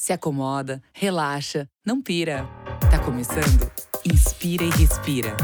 se acomoda, relaxa, não pira. Tá começando? Inspira e respira.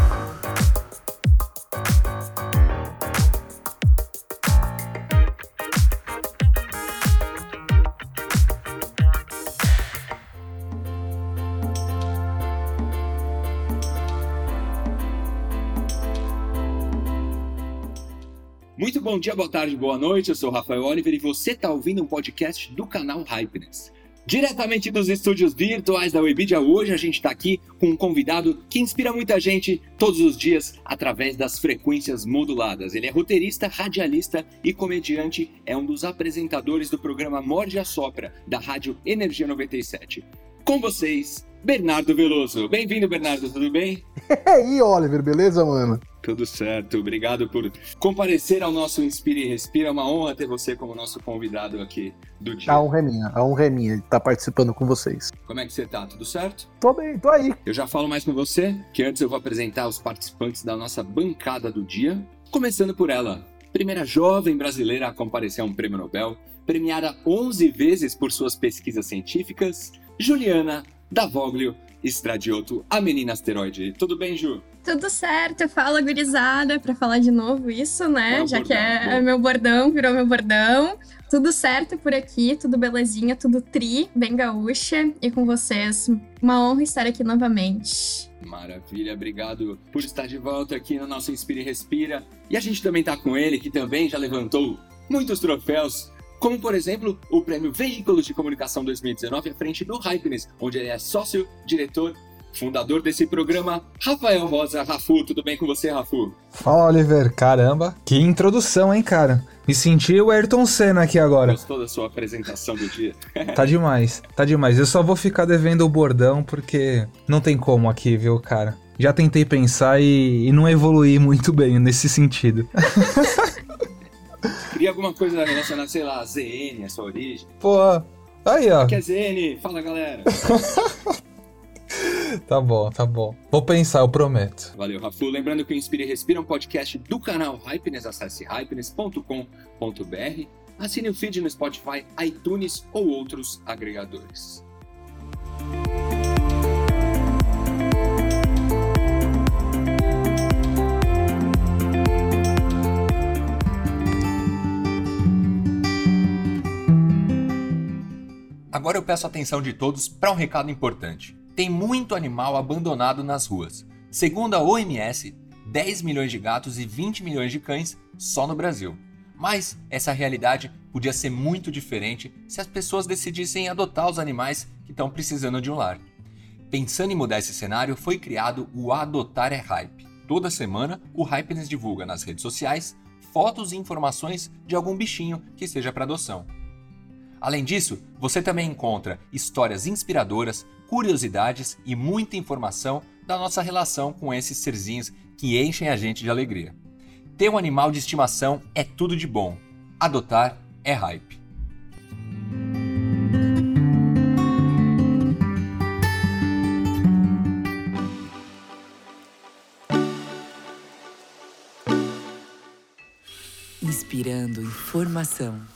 Muito bom dia, boa tarde, boa noite. Eu sou Rafael Oliver e você está ouvindo um podcast do canal Hypeness. Diretamente dos estúdios virtuais da Webidia, hoje a gente está aqui com um convidado que inspira muita gente todos os dias através das frequências moduladas. Ele é roteirista, radialista e comediante, é um dos apresentadores do programa Morde a Sopra, da Rádio Energia 97. Com vocês, Bernardo Veloso. Bem-vindo, Bernardo, tudo bem? E aí, Oliver, beleza, mano? Tudo certo, obrigado por comparecer ao nosso Inspire e Respira. É uma honra ter você como nosso convidado aqui do dia. A honra é minha, a honra é minha de estar participando com vocês. Como é que você tá? Tudo certo? Tô bem, tô aí. Eu já falo mais com você, que antes eu vou apresentar os participantes da nossa bancada do dia. Começando por ela, primeira jovem brasileira a comparecer a um prêmio Nobel, premiada 11 vezes por suas pesquisas científicas, Juliana Davoglio Estradioto, a menina asteroide. Tudo bem, Ju? Tudo certo, fala gurizada, pra falar de novo isso, né? É Já bordão, que é bom. meu bordão, virou meu bordão. Tudo certo por aqui, tudo belezinha, tudo tri, bem gaúcha. E com vocês, uma honra estar aqui novamente. Maravilha, obrigado por estar de volta aqui no nosso Inspira e Respira. E a gente também tá com ele, que também já levantou muitos troféus, como por exemplo o prêmio Veículos de Comunicação 2019 à frente do Hypeness, onde ele é sócio, diretor, fundador desse programa, Rafael Rosa. Rafu, tudo bem com você, Rafu? Fala, Oliver. Caramba, que introdução, hein, cara? Me senti o Ayrton Senna aqui agora. Gostou da sua apresentação do dia? Tá demais, tá demais. Eu só vou ficar devendo o bordão porque não tem como aqui, viu, cara? Já tentei pensar e, e não evoluí muito bem nesse sentido. Queria alguma coisa relacionada, sei lá, a ZN, a sua origem? Pô, aí, ó. Que é ZN? Fala, galera. Tá bom, tá bom. Vou pensar, eu prometo. Valeu, Rafu. Lembrando que o Inspire e Respira é um podcast do canal Hypeness. Acesse hypeness.com.br. Assine o feed no Spotify, iTunes ou outros agregadores. Agora eu peço a atenção de todos para um recado importante. Tem muito animal abandonado nas ruas. Segundo a OMS, 10 milhões de gatos e 20 milhões de cães só no Brasil. Mas essa realidade podia ser muito diferente se as pessoas decidissem adotar os animais que estão precisando de um lar. Pensando em mudar esse cenário, foi criado o Adotar é Hype. Toda semana, o Hypeness divulga nas redes sociais fotos e informações de algum bichinho que seja para adoção. Além disso, você também encontra histórias inspiradoras, curiosidades e muita informação da nossa relação com esses serzinhos que enchem a gente de alegria. Ter um animal de estimação é tudo de bom. Adotar é hype. Inspirando informação.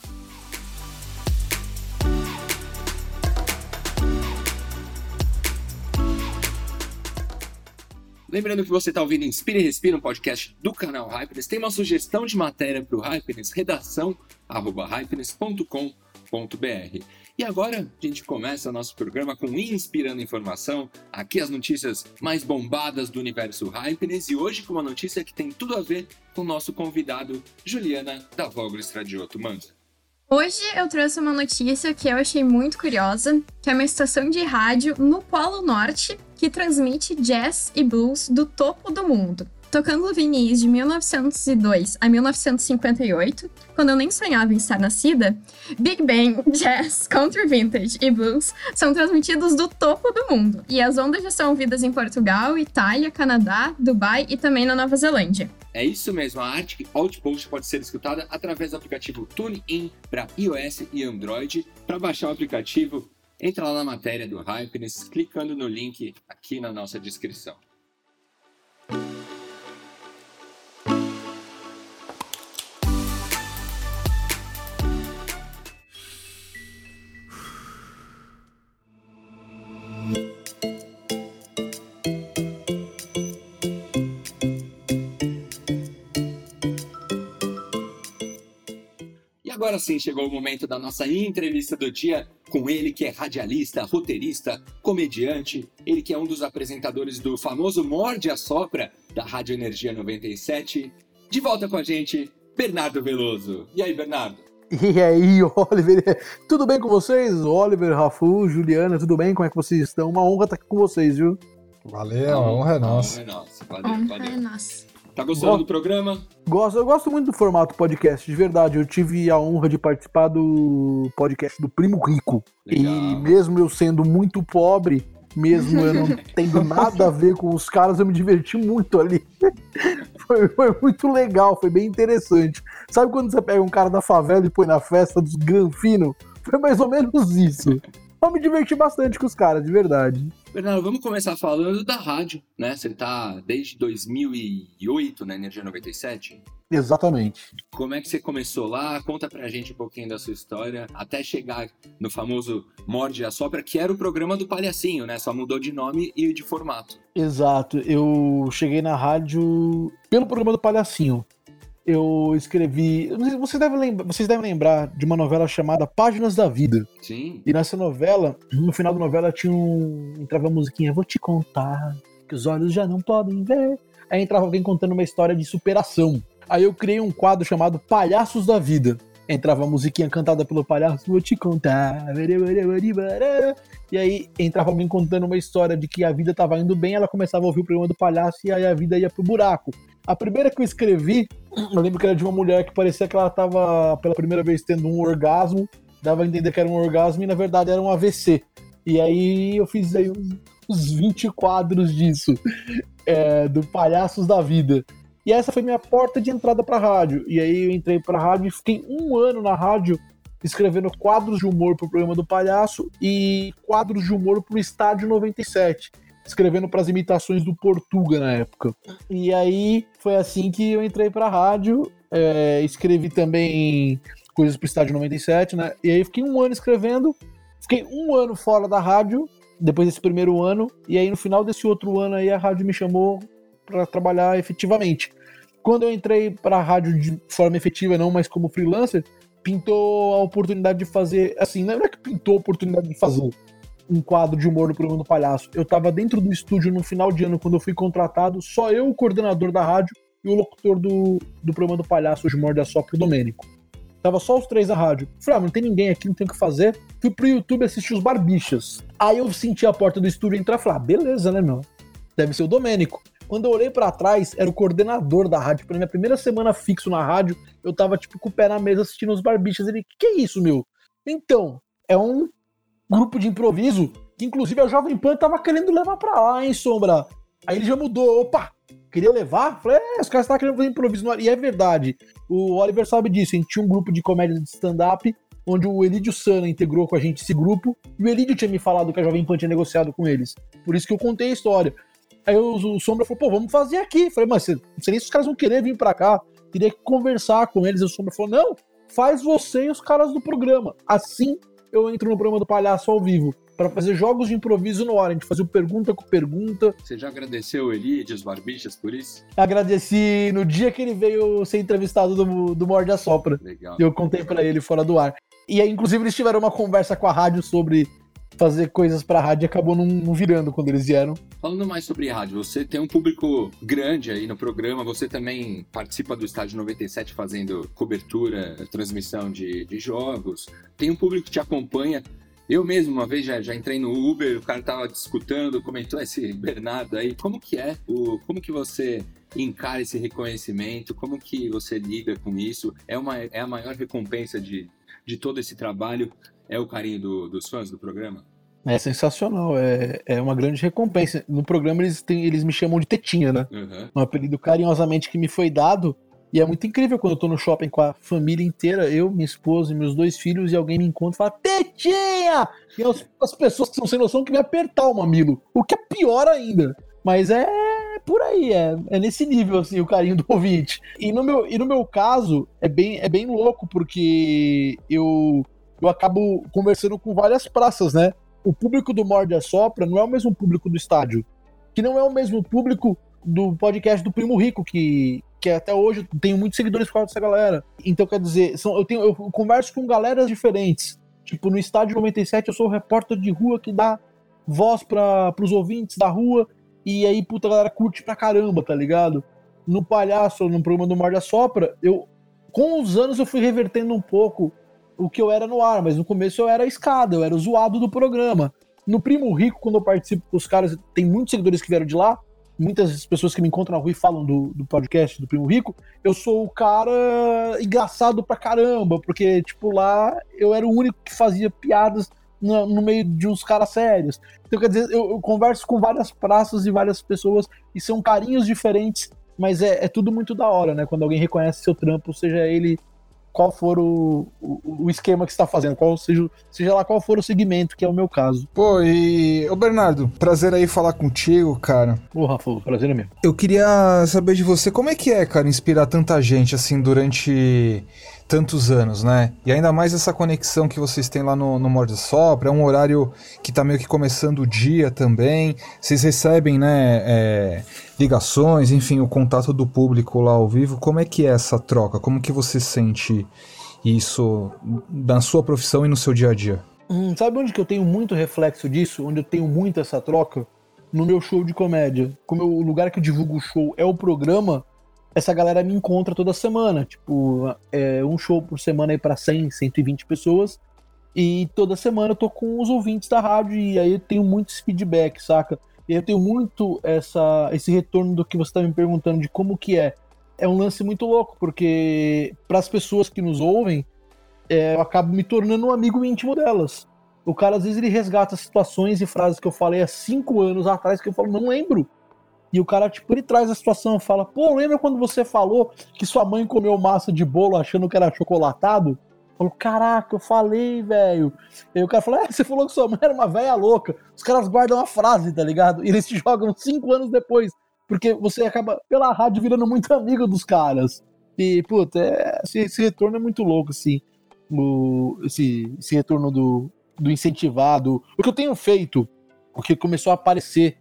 Lembrando que você está ouvindo Inspira e Respira, um podcast do canal Hypeness. Tem uma sugestão de matéria para o Hypeness, redação arroba hypeness.com.br. E agora a gente começa o nosso programa com Inspirando Informação. Aqui as notícias mais bombadas do universo Hypeness e hoje com uma notícia que tem tudo a ver com o nosso convidado Juliana da Vogel Estradioto. Manda. Hoje eu trouxe uma notícia que eu achei muito curiosa, que é uma estação de rádio no Polo Norte que transmite jazz e blues do topo do mundo. Tocando vinis de 1902 a 1958, quando eu nem sonhava em estar nascida, Big Bang, Jazz, Country Vintage e Blues são transmitidos do topo do mundo, e as ondas já são ouvidas em Portugal, Itália, Canadá, Dubai e também na Nova Zelândia. É isso mesmo, a Arctic Outpost pode ser escutada através do aplicativo TuneIn para iOS e Android. Para baixar o aplicativo, Entra lá na matéria do Hypeness clicando no link aqui na nossa descrição. agora sim chegou o momento da nossa entrevista do dia com ele que é radialista, roteirista, comediante, ele que é um dos apresentadores do famoso Morde a Sopra da Rádio Energia 97. De volta com a gente, Bernardo Veloso. E aí, Bernardo? E aí, Oliver, tudo bem com vocês? Oliver, Rafu, Juliana, tudo bem? Como é que vocês estão? Uma honra estar aqui com vocês, viu? Valeu, a honra é nossa. A honra é nossa. Valeu, Honra valeu. é nossa. Tá gostando Go- do programa? Gosto, eu gosto muito do formato podcast, de verdade. Eu tive a honra de participar do podcast do Primo Rico. Legal. E mesmo eu sendo muito pobre, mesmo eu não tendo nada a ver com os caras, eu me diverti muito ali. Foi, foi muito legal, foi bem interessante. Sabe quando você pega um cara da favela e põe na festa dos granfinos? Foi mais ou menos isso. Eu me diverti bastante com os caras, de verdade. Bernardo, vamos começar falando da rádio, né? Você tá desde 2008 na Energia 97. Exatamente. Como é que você começou lá? Conta pra gente um pouquinho da sua história, até chegar no famoso Morde a Sopra, que era o programa do Palhacinho, né? Só mudou de nome e de formato. Exato. Eu cheguei na rádio pelo programa do Palhacinho. Eu escrevi. Vocês devem, lembra, vocês devem lembrar de uma novela chamada Páginas da Vida. Sim. E nessa novela, no final da novela tinha um. Entrava a musiquinha, vou te contar, que os olhos já não podem ver. Aí entrava alguém contando uma história de superação. Aí eu criei um quadro chamado Palhaços da Vida. Entrava a musiquinha cantada pelo palhaço, vou te contar. E aí entrava alguém contando uma história de que a vida tava indo bem, ela começava a ouvir o programa do palhaço e aí a vida ia pro buraco. A primeira que eu escrevi, eu lembro que era de uma mulher que parecia que ela tava pela primeira vez tendo um orgasmo, dava a entender que era um orgasmo e na verdade era um AVC. E aí eu fiz aí uns, uns 20 quadros disso, é, do Palhaços da Vida. E essa foi minha porta de entrada pra rádio. E aí eu entrei pra rádio e fiquei um ano na rádio escrevendo quadros de humor pro programa do Palhaço e quadros de humor pro Estádio 97. Escrevendo pras imitações do Portuga na época. E aí foi assim que eu entrei pra rádio. é, escrevi também coisas pro Estádio 97, né? E aí fiquei um ano escrevendo. Fiquei um ano fora da rádio, depois desse primeiro ano. E aí no final desse outro ano aí a rádio me chamou para trabalhar efetivamente. Quando eu entrei para a rádio de forma efetiva, não mais como freelancer, pintou a oportunidade de fazer, assim, não é que pintou a oportunidade de fazer um quadro de humor no programa do Palhaço. Eu estava dentro do estúdio no final de ano, quando eu fui contratado, só eu, o coordenador da rádio, e o locutor do, do programa do Palhaço, de Morde a Sopra, o Domênico. Tava só os três na rádio. Falei, ah, não tem ninguém aqui, não tem o que fazer. Fui pro YouTube assistir os Barbichas. Aí eu senti a porta do estúdio entrar e falei, ah, beleza, né, meu? Deve ser o Domênico. Quando eu olhei pra trás, era o coordenador da rádio. Pela minha primeira semana fixo na rádio, eu tava, tipo, com o pé na mesa assistindo os Barbichas. Ele, que é isso, meu? Então, é um grupo de improviso que, inclusive, a Jovem Pan tava querendo levar pra lá, hein, Sombra? Aí ele já mudou. Opa, queria levar? Falei, é, os caras estavam querendo fazer improviso. E é verdade. O Oliver sabe disso. A gente tinha um grupo de comédia de stand-up, onde o Elidio Sana integrou com a gente esse grupo. E o Elidio tinha me falado que a Jovem Pan tinha negociado com eles. Por isso que eu contei a história. Aí o, o Sombra falou, pô, vamos fazer aqui. Falei, mas não sei nem se os caras vão querer vir pra cá. Teria que conversar com eles. E o Sombra falou, não, faz você e os caras do programa. Assim eu entro no programa do Palhaço ao vivo. Pra fazer jogos de improviso no ar. A gente fazia o pergunta com pergunta. Você já agradeceu o Elide, os Barbichas, por isso? Agradeci no dia que ele veio ser entrevistado do, do Morde a Sopra. Legal. E eu contei pra ele fora do ar. E aí, inclusive, eles tiveram uma conversa com a rádio sobre fazer coisas pra rádio e acabou não, não virando quando eles vieram. Falando mais sobre rádio, você tem um público grande aí no programa, você também participa do Estádio 97 fazendo cobertura, transmissão de, de jogos, tem um público que te acompanha. Eu mesmo, uma vez, já, já entrei no Uber, o cara tava discutando, comentou esse Bernardo aí. Como que é? O, como que você encara esse reconhecimento? Como que você lida com isso? É, uma, é a maior recompensa de, de todo esse trabalho? É o carinho do- dos fãs do programa? É sensacional, é, é uma grande recompensa. No programa eles, têm, eles me chamam de Tetinha, né? Uhum. Um apelido carinhosamente que me foi dado. E é muito incrível quando eu tô no shopping com a família inteira, eu, minha esposa e meus dois filhos, e alguém me encontra e fala, Tetinha! E as, as pessoas que são sem noção que me apertar o mamilo. O que é pior ainda. Mas é por aí, é, é nesse nível, assim, o carinho do ouvinte. E no meu, e no meu caso, é bem, é bem louco, porque eu, eu acabo conversando com várias praças, né? O público do Morde a Sopra não é o mesmo público do estádio. Que não é o mesmo público do podcast do Primo Rico, que, que até hoje eu tenho muitos seguidores por causa dessa galera. Então, quer dizer, são, eu, tenho, eu converso com galeras diferentes. Tipo, no estádio 97 eu sou o repórter de rua que dá voz para os ouvintes da rua. E aí, puta, a galera curte pra caramba, tá ligado? No Palhaço, no programa do Mar da Sopra, eu, com os anos eu fui revertendo um pouco o que eu era no ar, mas no começo eu era a escada, eu era o zoado do programa. No Primo Rico, quando eu participo com os caras, tem muitos seguidores que vieram de lá, muitas pessoas que me encontram na rua e falam do, do podcast do Primo Rico, eu sou o cara engraçado pra caramba, porque, tipo, lá eu era o único que fazia piadas no, no meio de uns caras sérios. Então, quer dizer, eu, eu, converso com várias praças e várias pessoas e são carinhos diferentes, mas é, é tudo muito da hora, né? Quando alguém reconhece seu trampo, seja ele qual for o, o, o, esquema que está fazendo, qual seja, seja lá qual for o segmento, que é o meu caso. Pô, e. Ô Bernardo, prazer aí falar contigo, cara. Ô, Rafa, prazer é meu. Eu queria saber de você como é que é, cara, inspirar tanta gente assim durante tantos anos, né? E ainda mais essa conexão que vocês têm lá no, no Morde Sopra, é um horário que tá meio que começando o dia também. Vocês recebem, né, é, ligações, enfim, o contato do público lá ao vivo. Como é que é essa troca? Como que você sente isso na sua profissão e no seu dia a dia? Hum, sabe onde que eu tenho muito reflexo disso? Onde eu tenho muito essa troca? No meu show de comédia. Como eu, o lugar que eu divulgo o show é o programa, essa galera me encontra toda semana. Tipo, é um show por semana aí para 100, 120 pessoas. E toda semana eu tô com os ouvintes da rádio e aí eu tenho muitos feedback, saca? E eu tenho muito essa, esse retorno do que você tá me perguntando de como que é. É um lance muito louco, porque para as pessoas que nos ouvem, é, eu acabo me tornando um amigo íntimo delas. O cara, às vezes, ele resgata situações e frases que eu falei há cinco anos atrás que eu falo, não lembro. E o cara, tipo, ele traz a situação e fala: Pô, lembra quando você falou que sua mãe comeu massa de bolo achando que era chocolatado? Falou, caraca, eu falei, velho. E o cara falou: É, você falou que sua mãe era uma velha louca. Os caras guardam a frase, tá ligado? E eles te jogam cinco anos depois. Porque você acaba, pela rádio, virando muito amigo dos caras. E, puta, é, esse, esse, retorno é muito louco, assim. O, esse, esse retorno do, do incentivado. O que eu tenho feito, o que começou a aparecer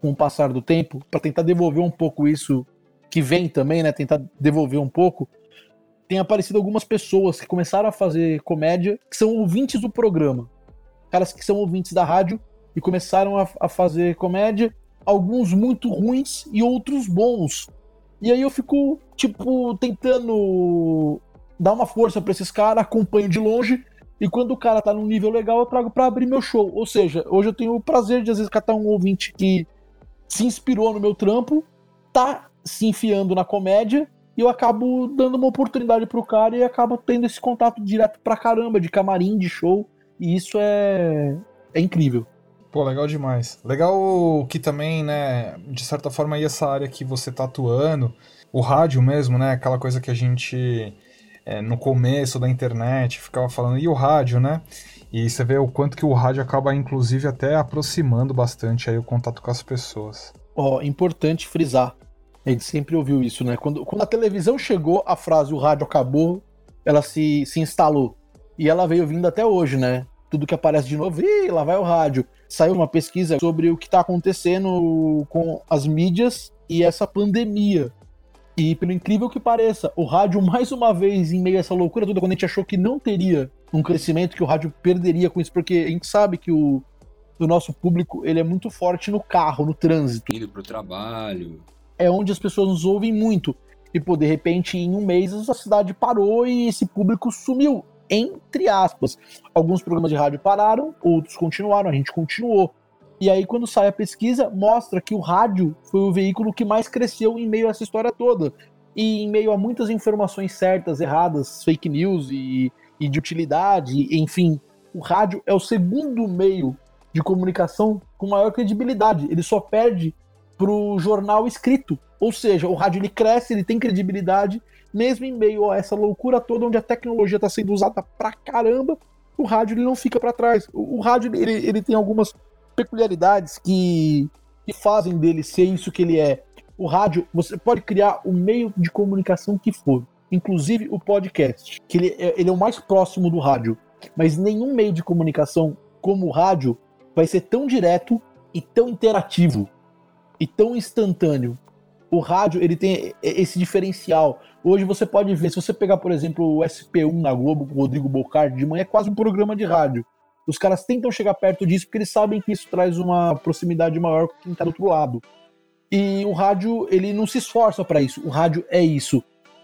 com o passar do tempo, para tentar devolver um pouco isso que vem também, né? Tentar devolver um pouco. Tem aparecido algumas pessoas que começaram a fazer comédia, que são ouvintes do programa. Caras que são ouvintes da rádio e começaram a, a fazer comédia, alguns muito ruins e outros bons. E aí eu fico, tipo, tentando dar uma força para esses caras, acompanho de longe, e quando o cara tá num nível legal, eu trago para abrir meu show. Ou seja, hoje eu tenho o prazer de às vezes catar um ouvinte que se inspirou no meu trampo, tá se enfiando na comédia e eu acabo dando uma oportunidade pro cara e acabo tendo esse contato direto pra caramba, de camarim, de show, e isso é, é incrível. Pô, legal demais. Legal que também, né, de certa forma aí essa área que você tá atuando, o rádio mesmo, né, aquela coisa que a gente é, no começo da internet ficava falando, e o rádio, né? E você vê o quanto que o rádio acaba, inclusive, até aproximando bastante aí o contato com as pessoas. Ó, oh, importante frisar. A gente sempre ouviu isso, né? Quando, quando a televisão chegou, a frase o rádio acabou, ela se, se instalou. E ela veio vindo até hoje, né? Tudo que aparece de novo, Ih, lá vai o rádio. Saiu uma pesquisa sobre o que está acontecendo com as mídias e essa pandemia. E pelo incrível que pareça, o rádio, mais uma vez, em meio a essa loucura toda, quando a gente achou que não teria um crescimento, que o rádio perderia com isso, porque a gente sabe que o, o nosso público ele é muito forte no carro, no trânsito. Indo pro trabalho. É onde as pessoas nos ouvem muito. E, pô, de repente, em um mês, a cidade parou e esse público sumiu, entre aspas. Alguns programas de rádio pararam, outros continuaram, a gente continuou. E aí, quando sai a pesquisa, mostra que o rádio foi o veículo que mais cresceu em meio a essa história toda. E em meio a muitas informações certas, erradas, fake news e, e de utilidade, enfim, o rádio é o segundo meio de comunicação com maior credibilidade. Ele só perde pro jornal escrito. Ou seja, o rádio ele cresce, ele tem credibilidade, mesmo em meio a essa loucura toda onde a tecnologia está sendo usada pra caramba, o rádio ele não fica para trás. O, o rádio ele, ele tem algumas peculiaridades que, que fazem dele ser isso que ele é. O rádio, você pode criar o meio de comunicação que for, inclusive o podcast, que ele, é, ele é o mais próximo do rádio. Mas nenhum meio de comunicação como o rádio vai ser tão direto e tão interativo e tão instantâneo O rádio, ele tem esse diferencial. Hoje você pode ver, se você pegar, por exemplo, o SP1 na Globo com o Rodrigo Bocardi de manhã, é quase um programa de rádio. Os caras tentam chegar perto disso porque eles sabem que isso traz uma proximidade maior com quem tá do outro lado. E o rádio, ele não se esforça para isso. O rádio é isso.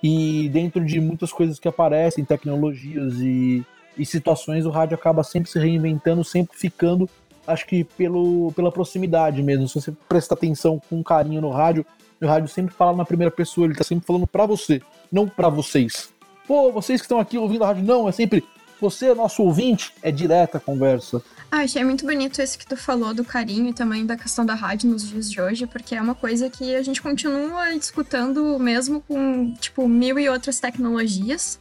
E dentro de muitas coisas que aparecem, tecnologias e, e situações, o rádio acaba sempre se reinventando, sempre ficando, acho que pelo, pela proximidade mesmo. Se você prestar atenção com carinho no rádio, o rádio sempre fala na primeira pessoa, ele tá sempre falando para você, não para vocês. Pô, vocês que estão aqui ouvindo a rádio, não, é sempre você, nosso ouvinte, é direta a conversa. Ah, achei muito bonito esse que tu falou do carinho e também da questão da rádio nos dias de hoje, porque é uma coisa que a gente continua escutando mesmo com, tipo, mil e outras tecnologias.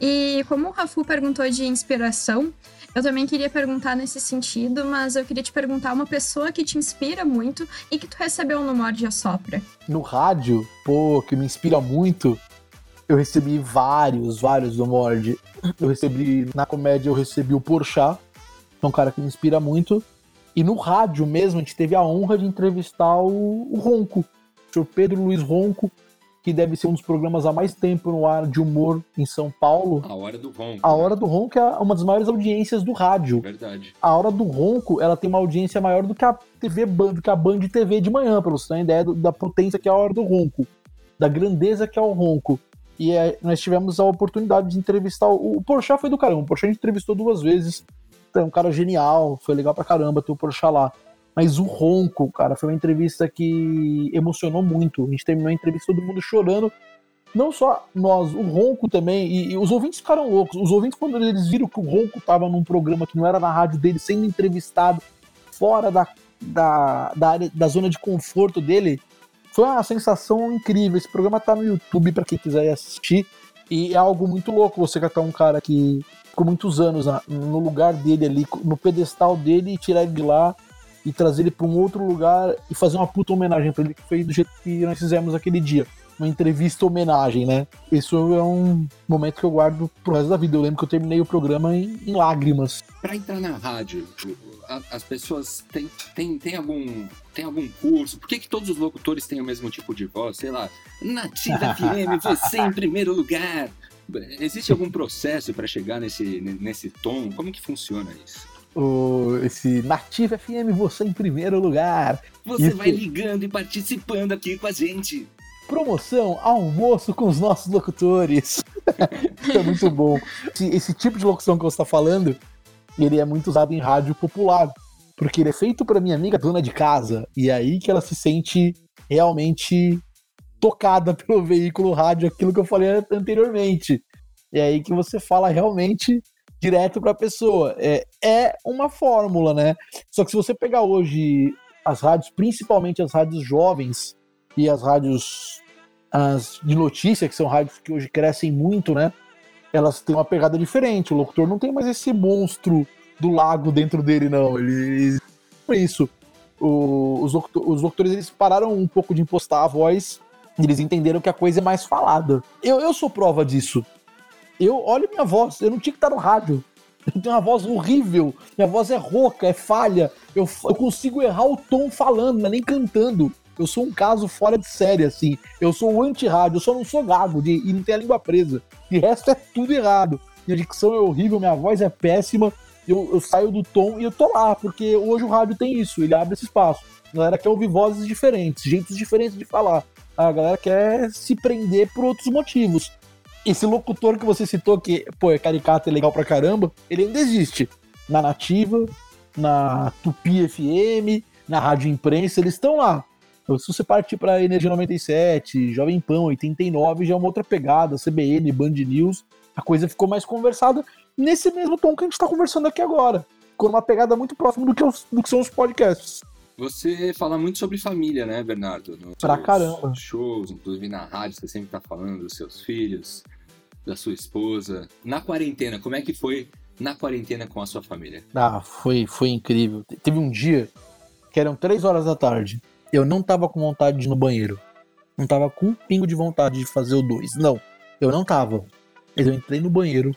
E como o Rafu perguntou de inspiração, eu também queria perguntar nesse sentido, mas eu queria te perguntar uma pessoa que te inspira muito e que tu recebeu no Morde Sopra. No rádio, pô, que me inspira muito, eu recebi vários, vários do Mord. Eu recebi, na comédia, eu recebi o Porchat, é um cara que me inspira muito. E no rádio mesmo, a gente teve a honra de entrevistar o, o Ronco, o senhor Pedro Luiz Ronco, que deve ser um dos programas há mais tempo no ar de humor em São Paulo. A Hora do Ronco. A Hora do Ronco é uma das maiores audiências do rádio. Verdade. A Hora do Ronco, ela tem uma audiência maior do que a TV do que a Band TV de manhã, pra você ter uma ideia da potência que é a Hora do Ronco, da grandeza que é o Ronco. E é, nós tivemos a oportunidade de entrevistar o, o foi do caramba. O gente entrevistou duas vezes. É um cara genial, foi legal pra caramba ter o Porchat lá. Mas o Ronco, cara, foi uma entrevista que emocionou muito. A gente terminou a entrevista todo mundo chorando. Não só nós, o Ronco também, e, e, os ouvintes ficaram loucos. Os ouvintes, quando eles viram que o Ronco tava num programa que não era na rádio dele, sendo entrevistado fora da, da, da, área, da zona de conforto dele, foi uma sensação incrível. Esse programa tá no YouTube para quem quiser assistir. E é algo muito louco você catar um cara que ficou muitos anos no lugar dele ali, no pedestal dele, e tirar ele de lá e trazer ele para um outro lugar e fazer uma puta homenagem para ele, que foi do jeito que nós fizemos aquele dia. Uma entrevista homenagem, né? Isso é um momento que eu guardo pro resto da vida. Eu lembro que eu terminei o programa em, em lágrimas. Para entrar na rádio, as pessoas têm, têm, têm, algum, têm algum curso? Por que, que todos os locutores têm o mesmo tipo de voz? Sei lá, Nativa FM, você em primeiro lugar. Existe algum processo para chegar nesse, nesse tom? Como que funciona isso? O, esse Nativa FM, você em primeiro lugar. Você isso... vai ligando e participando aqui com a gente. Promoção almoço com os nossos locutores. é muito bom. Esse, esse tipo de locução que você está falando ele é muito usado em rádio popular, porque ele é feito para minha amiga dona de casa, e é aí que ela se sente realmente tocada pelo veículo rádio, aquilo que eu falei anteriormente. É aí que você fala realmente direto para a pessoa. É, é uma fórmula, né? Só que se você pegar hoje as rádios, principalmente as rádios jovens e as rádios as de notícia, que são rádios que hoje crescem muito, né? elas têm uma pegada diferente. O locutor não tem mais esse monstro do lago dentro dele, não. Ele. É isso. O, os, os locutores eles pararam um pouco de impostar a voz. Eles entenderam que a coisa é mais falada. Eu, eu sou prova disso. Eu olho minha voz, eu não tinha que estar no rádio. Eu tenho uma voz horrível, minha voz é rouca, é falha. Eu, eu consigo errar o tom falando, mas nem cantando. Eu sou um caso fora de série, assim. Eu sou anti-rádio, eu só não sou gago de, e não tenho a língua presa. De resto é tudo errado. Minha dicção é horrível, minha voz é péssima. Eu, eu saio do tom e eu tô lá, porque hoje o rádio tem isso, ele abre esse espaço. A galera quer ouvir vozes diferentes, jeitos diferentes de falar. A galera quer se prender por outros motivos. Esse locutor que você citou, que, pô, é caricato é legal pra caramba, ele ainda existe. Na Nativa, na Tupi FM, na Rádio Imprensa, eles estão lá. Então, se você partir para Energia 97, Jovem Pan 89, já é uma outra pegada, CBN, Band News, a coisa ficou mais conversada nesse mesmo tom que a gente está conversando aqui agora. Ficou uma pegada muito próxima do que, os, do que são os podcasts. Você fala muito sobre família, né, Bernardo? Nos pra caramba. Shows, inclusive na rádio, você sempre tá falando dos seus filhos, da sua esposa. Na quarentena, como é que foi na quarentena com a sua família? Ah, foi, foi incrível. Teve um dia que eram três horas da tarde eu não tava com vontade de ir no banheiro. Não tava com um pingo de vontade de fazer o dois. Não, eu não tava. Mas eu entrei no banheiro,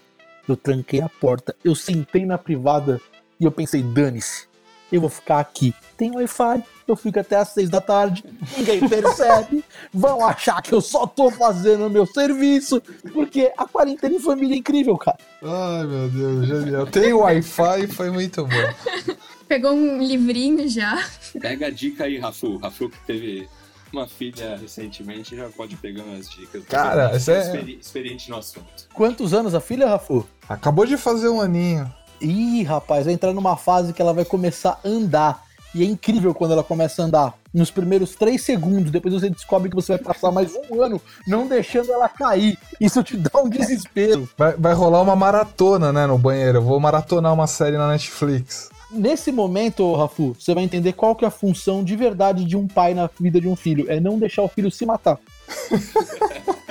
eu tranquei a porta, eu sentei na privada e eu pensei, dane-se. eu vou ficar aqui. Tem Wi-Fi, eu fico até às seis da tarde, ninguém percebe, vão achar que eu só tô fazendo o meu serviço, porque a quarentena em família é incrível, cara. Ai, meu Deus, genial. Tem Wi-Fi, foi muito bom. Pegou um livrinho já. Pega a dica aí, Rafu. Rafu que teve uma filha recentemente já pode pegar umas dicas. Cara, isso é... Experi experiente no assunto. Quantos anos a filha, Rafu? Acabou de fazer um aninho. Ih, rapaz, vai entrar numa fase que ela vai começar a andar. E é incrível quando ela começa a andar. Nos primeiros três segundos, depois você descobre que você vai passar mais um ano não deixando ela cair. Isso te dá um desespero. Vai, vai rolar uma maratona, né, no banheiro. Eu vou maratonar uma série na Netflix. Nesse momento, Rafu, você vai entender qual que é a função de verdade de um pai na vida de um filho. É não deixar o filho se matar.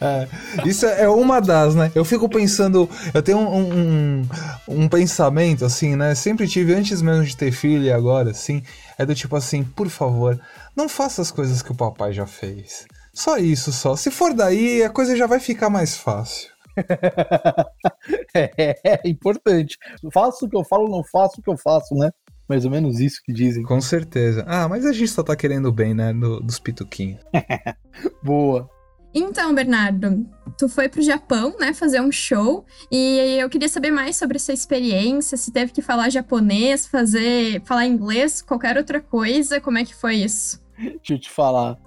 É, isso é uma das, né? Eu fico pensando, eu tenho um, um, um, pensamento assim, né? Sempre tive, antes mesmo de ter filho e agora, assim, é do tipo assim, por favor, não faça as coisas que o papai já fez. Só isso, só. Se for daí, a coisa já vai ficar mais fácil. é, é importante. Faço o que eu falo, não faço o que eu faço, né? Mais ou menos isso que dizem. Com certeza. Ah, mas a gente só tá querendo bem, né? Do, dos pituquinhos. Boa. Então, Bernardo, tu foi pro Japão, né, fazer um show, e eu queria saber mais sobre essa experiência, se teve que falar japonês, fazer, falar inglês, qualquer outra coisa, como é que foi isso? Deixa eu te falar,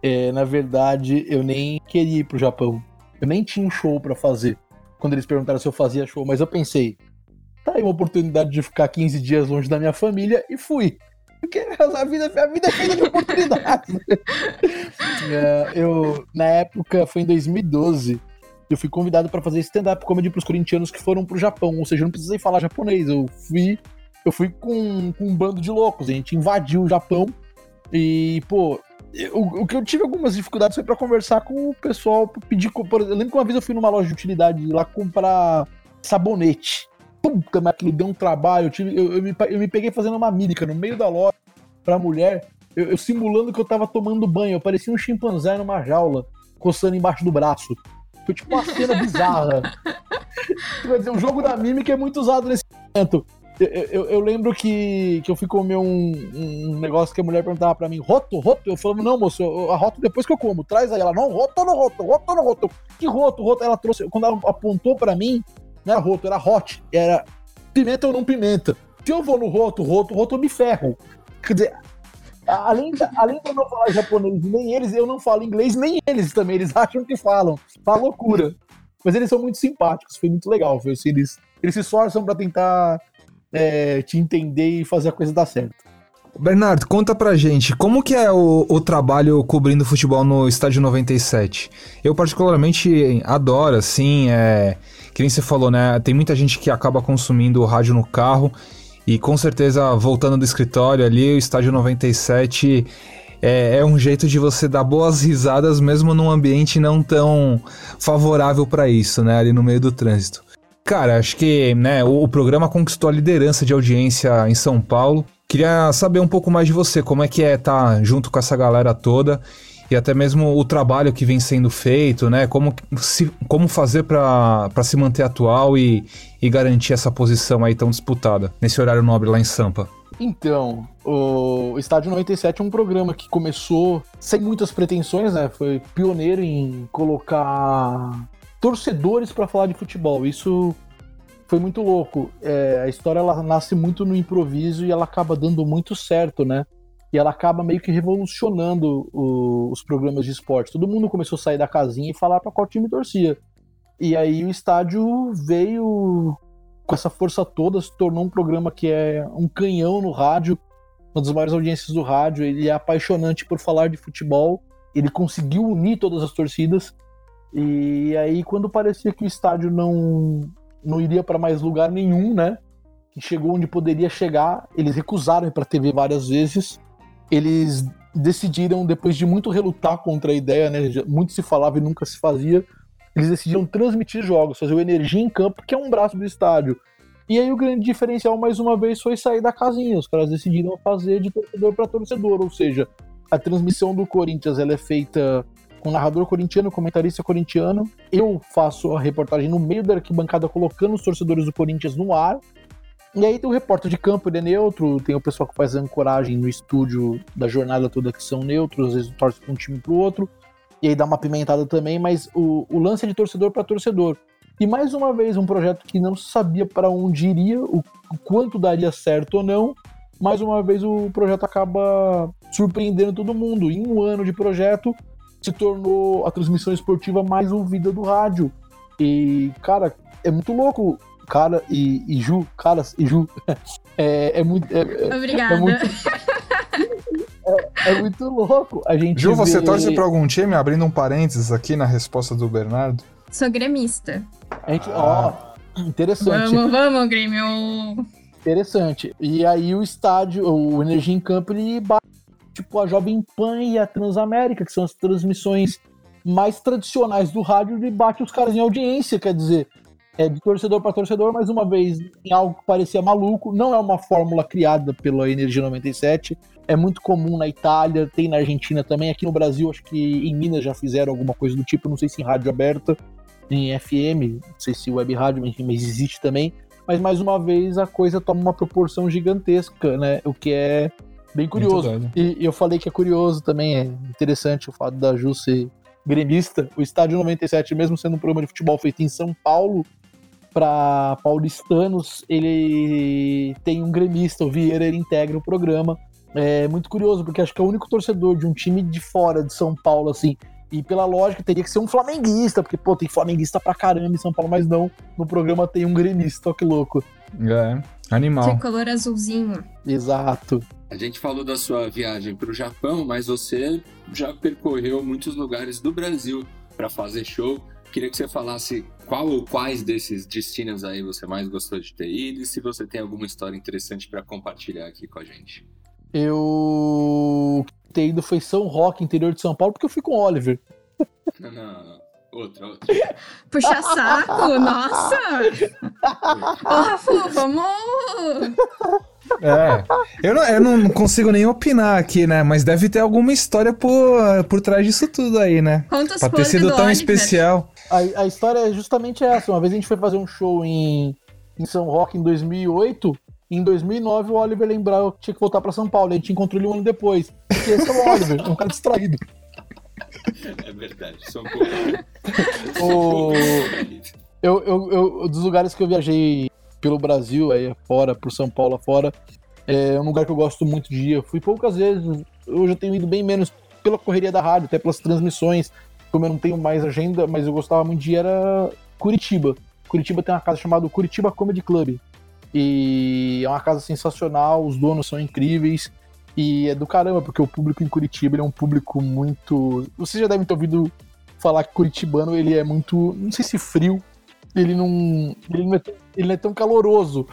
é, na verdade, eu nem queria ir pro Japão, eu nem tinha um show para fazer, quando eles perguntaram se eu fazia show, mas eu pensei, tá aí uma oportunidade de ficar 15 dias longe da minha família, e fui. Porque a vida, a vida é feita de oportunidades. é, eu, na época, foi em 2012, eu fui convidado para fazer stand-up comedy pros corintianos que foram pro Japão. Ou seja, eu não precisei falar japonês. Eu fui, eu fui com, com um bando de loucos. A gente invadiu o Japão. E, pô, o, o que eu tive algumas dificuldades foi para conversar com o pessoal, pedir. Por, eu lembro que uma vez eu fui numa loja de utilidade lá comprar sabonete puta, mas aquilo deu um trabalho. Eu, tive, eu, eu, me, eu me peguei fazendo uma mímica no meio da loja pra mulher, eu, eu, simulando que eu tava tomando banho. Eu parecia um chimpanzé numa jaula, coçando embaixo do braço. Foi tipo uma cena bizarra. Quer dizer, o jogo da mímica é muito usado nesse momento. Eu, eu, eu, lembro que, que eu fui comer um, um negócio que a mulher perguntava pra mim, roto, roto? Eu falava, não, moço, a roto depois que eu como, traz aí. Ela, não, roto não roto, roto não roto? Que roto, roto? Ela trouxe, quando ela apontou pra mim, não era roto, era hot. Era pimenta ou não pimenta. Se eu vou no roto, roto, roto, eu me ferro. Quer dizer, além, de, além de eu não falar japonês nem eles, eu não falo inglês nem eles também. Eles acham que falam. Uma loucura. Mas eles são muito simpáticos, foi muito legal. Foi assim, eles, eles se esforçam para tentar é, te entender e fazer a coisa dar certo. Bernardo, conta pra gente, como que é o, o, trabalho cobrindo futebol no Estádio 97? Eu particularmente adoro, assim, é, que nem você falou, né? Tem muita gente que acaba consumindo o rádio no carro e com certeza voltando do escritório ali, o Estádio 97 é, é um jeito de você dar boas risadas mesmo num ambiente não tão favorável para isso, né? Ali no meio do trânsito. Cara, acho que né, o, o programa conquistou a liderança de audiência em São Paulo Queria saber um pouco mais de você, como é que é estar tá junto com essa galera toda e até mesmo o trabalho que vem sendo feito, né? Como, se, como fazer para se manter atual e, e garantir essa posição aí tão disputada nesse horário nobre lá em Sampa. Então, o Estádio 97 é um programa que começou sem muitas pretensões, né? Foi pioneiro em colocar torcedores para falar de futebol. Isso foi muito louco. É, a história ela nasce muito no improviso e ela acaba dando muito certo, né? E ela acaba meio que revolucionando o, os programas de esporte. Todo mundo começou a sair da casinha e falar para qual time torcia. E aí o estádio veio com essa força toda, se tornou um programa que é um canhão no rádio, uma das maiores audiências do rádio. Ele é apaixonante por falar de futebol. Ele conseguiu unir todas as torcidas. E aí, quando parecia que o estádio não, não iria para mais lugar nenhum, né? Que chegou onde poderia chegar. Eles recusaram para TV várias vezes. Eles decidiram, depois de muito relutar contra a ideia, né? Muito se falava e nunca se fazia. Eles decidiram transmitir jogos, fazer o Energia em Campo, que é um braço do estádio. E aí o grande diferencial, mais uma vez, foi sair da casinha. Os caras decidiram fazer de torcedor para torcedor, ou seja, a transmissão do Corinthians ela é feita com narrador corintiano, comentarista corintiano. Eu faço a reportagem no meio da arquibancada, colocando os torcedores do Corinthians no ar. E aí tem o repórter de campo, ele é neutro, tem o pessoal que faz ancoragem no estúdio da jornada toda que são neutros, às vezes torce para um time para o outro, e aí dá uma pimentada também, mas o, o lance é de torcedor para torcedor. E mais uma vez, um projeto que não sabia para onde iria, o, o quanto daria certo ou não, mais uma vez o projeto acaba surpreendendo todo mundo. Em um ano de projeto, se tornou a transmissão esportiva mais ouvida do rádio. E, cara, é muito louco. Cara e, e Ju, caras e Ju. É, é muito. É, é Obrigada. É muito, é, é muito louco. A gente Ju, você vê- torce pra algum time? Abrindo um parênteses aqui na resposta do Bernardo. Sou gremista. A gente, ó, interessante. Vamos, vamos, Grêmio. Interessante. E aí o estádio, o Energia em Campo, ele bate tipo a Jovem Pan e a Transamérica, que são as transmissões mais tradicionais do rádio, ele bate os caras em audiência, quer dizer, é de torcedor para torcedor, mais uma vez, em algo que parecia maluco, não é uma fórmula criada pela Energia 97, é muito comum na Itália, tem na Argentina também, aqui no Brasil, acho que em Minas já fizeram alguma coisa do tipo, não sei se em rádio aberta, em FM, não sei se web rádio, enfim, mas existe também mas mais uma vez a coisa toma uma proporção gigantesca, né? O que é bem curioso. E, e eu falei que é curioso também, é interessante o fato da Ju ser gremista. O Estádio 97, mesmo sendo um programa de futebol feito em São Paulo, para paulistanos, ele tem um gremista, o Vieira, ele integra o programa. É muito curioso, porque acho que é o único torcedor de um time de fora de São Paulo, assim. E pela lógica, teria que ser um flamenguista, porque, pô, tem flamenguista pra caramba em São Paulo, mas não. No programa tem um gremista, ó que louco. É, animal. Tricolor azulzinho. Exato. A gente falou da sua viagem para o Japão, mas você já percorreu muitos lugares do Brasil para fazer show. Queria que você falasse qual ou quais desses destinos aí você mais gostou de ter ido e se você tem alguma história interessante para compartilhar aqui com a gente. Eu ter ido foi São Roque, interior de São Paulo, porque eu fui com o Oliver. Não, não, não. Outra, outra. Puxa saco, nossa! Ô, Rafu, vamos. É. Eu não, eu não consigo nem opinar aqui, né? Mas deve ter alguma história por, por trás disso tudo aí, né? Conta Pra ter sido do tão Oliver. especial. A, a história é justamente essa. Uma vez a gente foi fazer um show em, em São Roque em 2008. Em 2009, o Oliver lembrava que tinha que voltar pra São Paulo. A gente encontrou ele um ano depois. Porque esse é o Oliver, é um cara distraído. É verdade, sou um pouco. O- Eu, eu, eu- dos lugares que eu viajei pelo Brasil, aí fora, por São Paulo afora, é um lugar que eu gosto muito de ir. Eu fui poucas vezes, hoje eu tenho ido bem menos pela correria da rádio, até pelas transmissões. Como eu não tenho mais agenda, mas eu gostava muito de ir, era Curitiba. Curitiba tem uma casa chamada Curitiba Comedy Club. E é uma casa sensacional, os donos são incríveis. E é do caramba, porque o público em Curitiba é um público muito. Vocês já devem ter ouvido falar que Curitibano ele é muito. Não sei se frio. Ele não. Ele não é, tão- ele não é tão caloroso.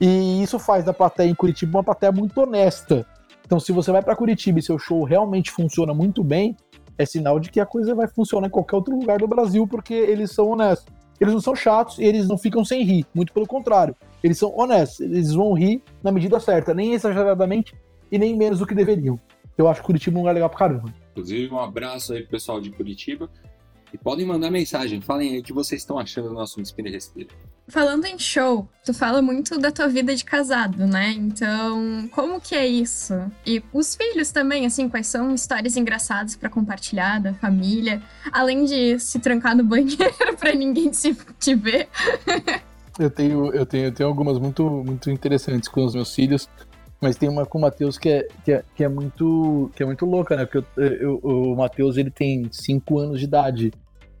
E isso faz da plateia em Curitiba uma plateia muito honesta. Então, se você vai pra Curitiba e seu show realmente funciona muito bem, é sinal de que a coisa vai funcionar em qualquer outro lugar do Brasil, porque eles são honestos. Eles não são chatos e eles não ficam sem rir. Muito pelo contrário. Eles são honestos. Eles vão rir na medida certa, nem exageradamente e nem menos do que deveriam. Eu acho Curitiba um lugar legal pra caramba. Inclusive, um abraço aí pro pessoal de Curitiba. E podem mandar mensagem, falem aí o que vocês estão achando do nosso Inspira e Respira. Falando em show, tu fala muito da tua vida de casado, né? Então, como que é isso? E os filhos também, assim, quais são histórias engraçadas pra compartilhar da família? Além de se trancar no banheiro pra ninguém se te ver. Eu tenho, eu tenho, eu tenho algumas muito, muito interessantes com os meus filhos, mas tem uma com o Matheus que é, que, é, que é muito que é muito louca, né? Porque eu, eu- o Matheus ele tem 5 anos de idade.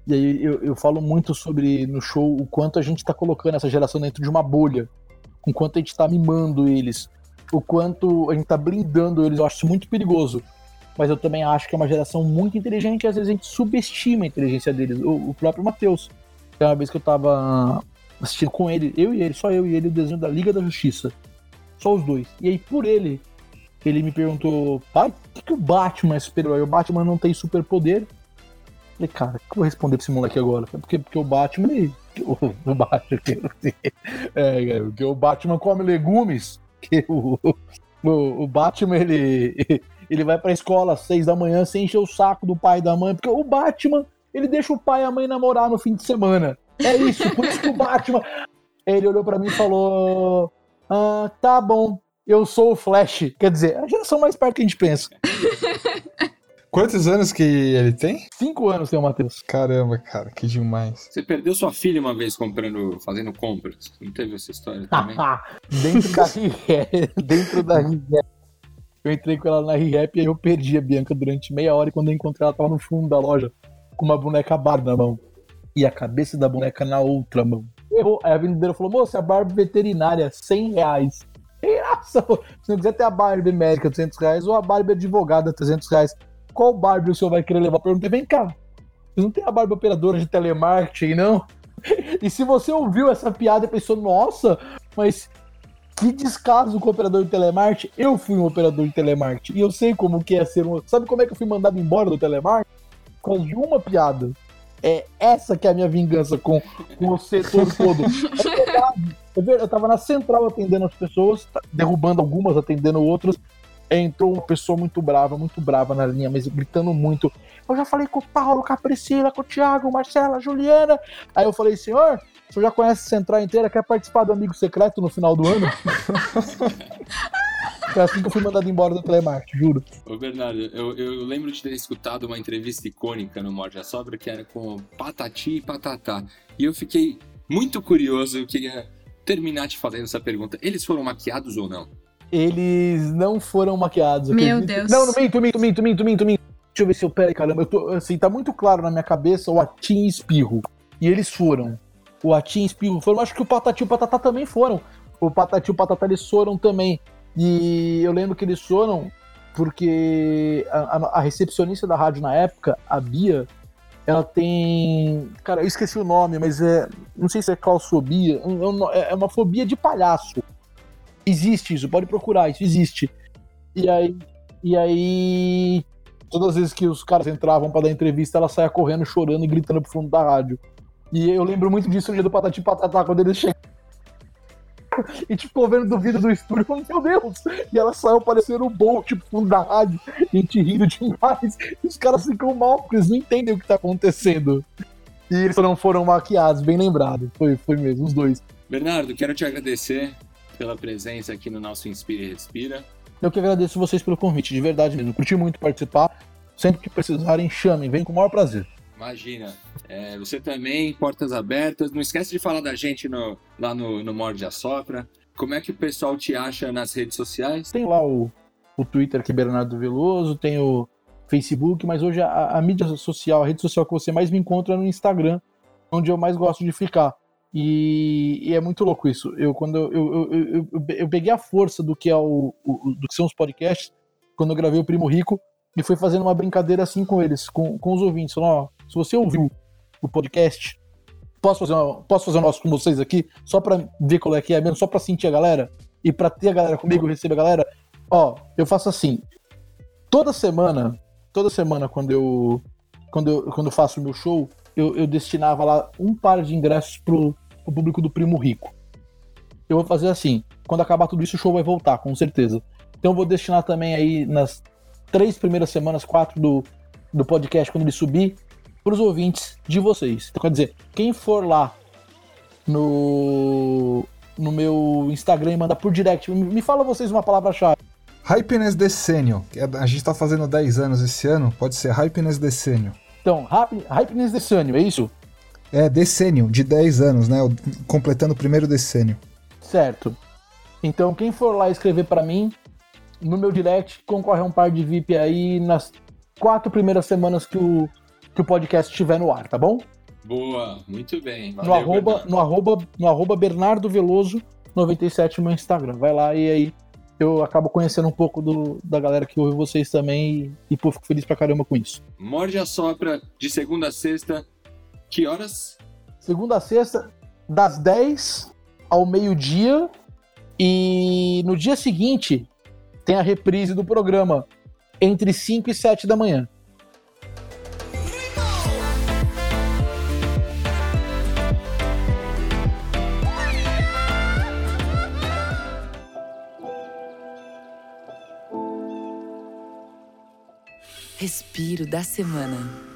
E aí eu, eu falo muito sobre no show o quanto a gente tá colocando essa geração dentro de uma bolha, o quanto a gente tá mimando eles, o quanto a gente tá blindando eles. Eu acho isso muito perigoso. Mas eu também acho que é uma geração muito inteligente e às vezes a gente subestima a inteligência deles. O, o próprio Matheus. Tem uma vez que eu tava assistindo com ele, eu e ele, só eu e ele, o desenho da Liga da Justiça. Só os dois. E aí, por ele, ele me perguntou, pai, por que, que o Batman é super-herói? O Batman não tem superpoder. Falei, cara, o que eu vou responder pra esse moleque agora? Porque, porque o Batman, ele, o, o Batman, é, é, porque o Batman come legumes, que o, o, o Batman, ele, ele vai pra escola às seis da manhã sem encher o saco do pai e da mãe, porque o Batman, ele deixa o pai e a mãe namorar no fim de semana. É isso, por isso que o Batman. Ele olhou pra mim e falou: Ah, tá bom. Eu sou o Flash. Quer dizer, a geração mais perto que a gente pensa. Quantos anos que ele tem? Cinco anos tem o Matheus. Caramba, cara, que demais. Você perdeu sua filha uma vez comprando, fazendo compras. Não teve essa história também? Dentro da ReHap. Dentro da ReHap. Eu entrei com ela na ReHap e aí eu perdi a Bianca durante meia hora e quando eu encontrei ela tava no fundo da loja com uma boneca Barbie na mão. E a cabeça da boneca na outra mão. Errou. Aí a vendedora falou, moça, a Barbie veterinária, 100 reais. Nossa, se não quiser ter a Barbie médica, 200 reais, ou a Barbie advogada, 300 reais. Qual Barbie o senhor vai querer levar? Perguntei, vem cá, você não tem a Barbie operadora de telemarketing, não? E se você ouviu essa piada e pensou, nossa, mas que descaso com o operador de telemarketing, eu fui um operador de telemarketing. E eu sei como que é ser um. Sabe como é que eu fui mandado embora do telemarketing? Por causa de uma piada. É essa que é a minha vingança com, com o setor todo. É verdade. É verdade. Eu tava na central atendendo as pessoas, derrubando algumas, atendendo outras. Entrou uma pessoa muito brava, muito brava na linha, mas gritando muito. Eu já falei com o Paulo, com a Priscila, com o Thiago, Marcela, Juliana. Aí eu falei, senhor, o senhor já conhece a central inteira, quer participar do Amigo Secreto no final do ano? Foi assim que eu fui mandado embora do telemarketing, juro. Ô Bernardo, eu, eu lembro de ter escutado uma entrevista icônica no Morde a Sobra que era com Patati e Patatá. E eu fiquei muito curioso, eu queria terminar te fazendo essa pergunta. Eles foram maquiados ou não? Eles não foram maquiados. Meu acredito. Deus. Não, não, minto, minto, minto, minto, minto, minto. Deixa eu ver se eu pego, caramba. Eu tô, assim, tá muito claro na minha cabeça o Atim e Espirro. E eles foram. O Atim e Espirro foram. Acho que o Patati e o Patatá também foram. O Patati e o Patatá eles foram também. E eu lembro que eles foram porque a, a- a recepcionista da rádio na época, a Bia, ela tem. Cara, eu esqueci o nome, mas é. Não sei se é claustrofobia. é É uma fobia de palhaço. Existe isso, pode procurar, isso existe. E aí. E aí. Todas as vezes que os caras entravam pra dar entrevista, ela saia correndo, chorando e gritando pro fundo da rádio. E eu lembro muito disso no dia do Patati Patatá, quando eles chegaram. E tipo, vendo do vidro do estúdio, falando, meu Deus! E ela saiu parecendo um bom, tipo, fundo da rádio, gente rindo demais. E os caras ficam mal, porque eles não entendem o que tá acontecendo. E eles não foram maquiados, bem lembrado. Foi, foi mesmo, os dois. Bernardo, quero te agradecer pela presença aqui no nosso Inspira e Respira. Eu que agradeço vocês pelo convite, de verdade mesmo. Curti muito participar. Sempre que precisarem, chamem, vem com o maior prazer. Imagina, é, você também, portas abertas. Não esquece de falar da gente no- lá no, no Morde a Sopra. Como é que o pessoal te acha nas redes sociais? Tem lá o, o Twitter, que é Bernardo Veloso, tem o Facebook, mas hoje a, a mídia social, a rede social que você mais me encontra é no Instagram, onde eu mais gosto de ficar. E, e é muito louco isso. Eu, quando eu, eu, eu, eu, peguei a força do que, é o, o- do que são os podcasts, quando eu gravei o Primo Rico, e fui fazendo uma brincadeira assim com eles, com, com os ouvintes. Falando, ó, se você ouviu o podcast, posso fazer, uma, posso fazer um negócio com vocês aqui, só pra ver qual é que é mesmo, só pra sentir a galera, e pra ter a galera comigo, receber a galera. Ó, eu faço assim. Toda semana, toda semana quando eu quando eu, quando eu faço o meu show, eu, eu destinava lá um par de ingressos pro, pro público do Primo Rico. Eu vou fazer assim, quando acabar tudo isso, o show vai voltar, com certeza. Então eu vou destinar também aí nas três primeiras semanas, quatro do, do podcast, quando ele subir, pros ouvintes de vocês. Então, quer dizer, quem for lá no, no meu Instagram e mandar por direct, me, fala vocês uma palavra-chave. Hypeness que é- A gente tá fazendo 10 anos esse ano, pode ser Hypeness Decennial. Então, Hypeness Decânio, é isso? É, decênio, de 10 anos, né? Completando o primeiro decênio. Certo. Então, quem for lá escrever pra mim, no meu direct, concorre a um par de VIP aí nas quatro primeiras semanas que o, que o podcast estiver no ar, tá bom? Boa, muito bem. No Valeu, arroba, Bernardo. no, arroba, no arroba Bernardo Veloso 97 no meu Instagram. Vai lá e aí eu acabo conhecendo um pouco do, da galera que ouve vocês também e, e pô, fico feliz pra caramba com isso. Morde a Sopra, de segunda a sexta. Que horas? Segunda a sexta, das 10 ao meio-dia. E no dia seguinte tem a reprise do programa, entre 5 e 7 da manhã. Respiro da semana.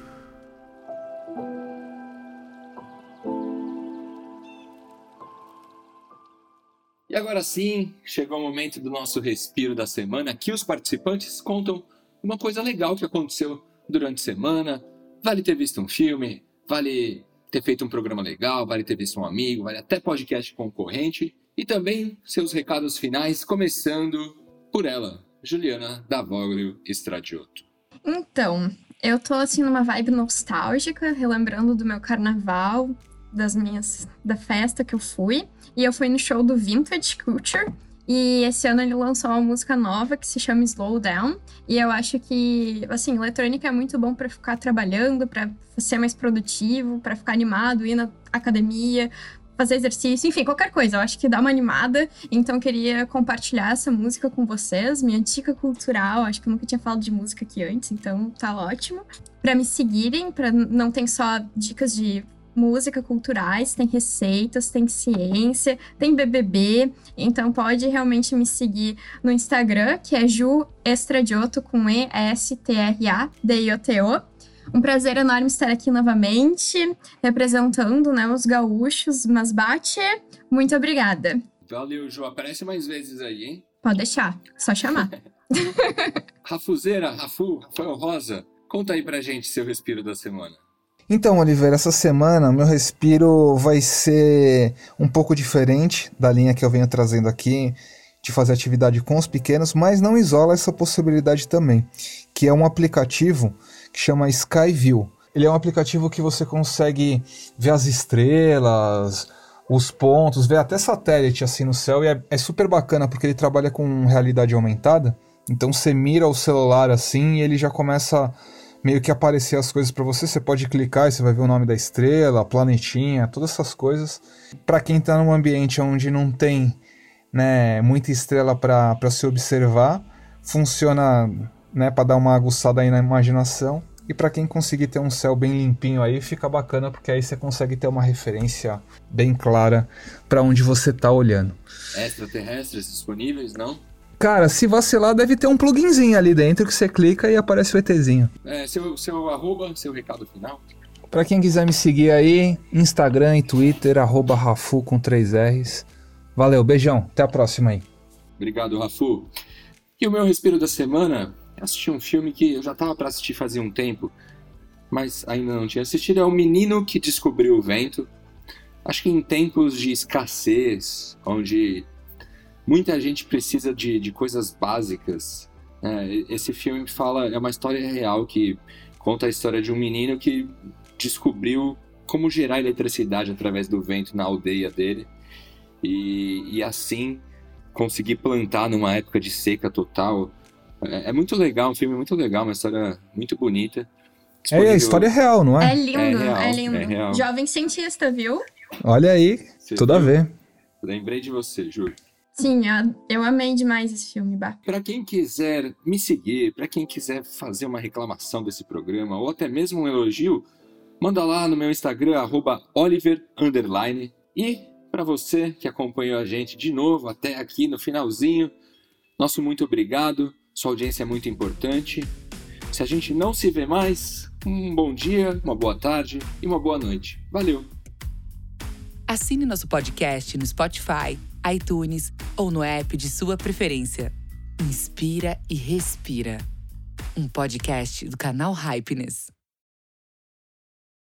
E agora sim, chegou o momento do nosso respiro da semana. Aqui os participantes contam uma coisa legal que aconteceu durante a semana. Vale ter visto um filme, vale ter feito um programa legal, vale ter visto um amigo, vale até podcast concorrente. E também seus recados finais, começando por ela, Juliana Davoglio Stradiotto. Então, eu tô assim numa vibe nostálgica, relembrando do meu carnaval, das minhas da festa que eu fui, e eu fui no show do Vintage Culture. E esse ano ele lançou uma música nova que se chama Slow Down. E eu acho que, assim, eletrônica é muito bom para ficar trabalhando, para ser mais produtivo, para ficar animado, ir na academia, fazer exercício, enfim, qualquer coisa. Eu acho que dá uma animada. Então, queria compartilhar essa música com vocês, minha dica cultural. Acho que eu nunca tinha falado de música aqui antes, então tá ótimo. Para me seguirem, para não tem só dicas de música culturais, tem receitas, tem ciência, tem BBB. Então pode realmente me seguir no Instagram, que é Ju Estradioto com E S T R A D I O T O. Um prazer enorme estar aqui novamente, representando né, os gaúchos, mas bate. Muito obrigada. Valeu, Ju. Aparece mais vezes aí, hein? Pode deixar, só chamar. Rafuzeira, Rafu, Rafael Rosa, conta aí pra gente seu respiro da semana. Então, Oliveira, essa semana meu respiro vai ser um pouco diferente da linha que eu venho trazendo aqui, de fazer atividade com os pequenos, mas não isola essa possibilidade também, que é um aplicativo que chama Skyview. Ele é um aplicativo que você consegue ver as estrelas, os pontos, ver até satélite assim no céu, e é, é super bacana porque ele trabalha com realidade aumentada. Então você mira o celular assim e ele já começa meio que aparecer as coisas para você. Você pode clicar e você vai ver o nome da estrela, planetinha, todas essas coisas. Para quem está num ambiente onde não tem né, muita estrela para se observar, funciona né, para dar uma aguçada aí na imaginação. E para quem conseguir ter um céu bem limpinho aí, fica bacana porque aí você consegue ter uma referência bem clara para onde você está olhando. Extraterrestres disponíveis, não? Cara, se vacilar, deve ter um pluginzinho ali dentro que você clica e aparece o ETzinho. É, seu, seu arroba, seu recado final. Pra quem quiser me seguir aí, Instagram e Twitter, arroba Rafu com 3 R's. Valeu, beijão, até a próxima aí. Obrigado, Rafu. E o meu respiro da semana, assisti um filme que eu já tava para assistir fazia um tempo, mas ainda não tinha assistido, é O Menino que Descobriu o Vento. Acho que em tempos de escassez, onde muita gente precisa de, de coisas básicas. É, esse filme fala, é uma história real que conta a história de um menino que descobriu como gerar eletricidade através do vento na aldeia dele e, e assim conseguir plantar numa época de seca total. É, é, muito legal, um filme muito legal, uma história muito bonita. É, a história é real, não é? É lindo, é, real, é lindo. É real. Jovem cientista, viu? Olha aí, Você tudo viu? a ver. Lembrei de você, Júlio. Sim, eu amei demais esse filme, Bah. Para quem quiser me seguir, para quem quiser fazer uma reclamação desse programa ou até mesmo um elogio, manda lá no meu Instagram @oliver e para você que acompanhou a gente de novo até aqui no finalzinho, nosso muito obrigado. Sua audiência é muito importante. Se a gente não se vê mais, um bom dia, uma boa tarde e uma boa noite. Valeu. Assine nosso podcast no Spotify iTunes ou no app de sua preferência. Inspira e respira. Um podcast do canal Hypeness.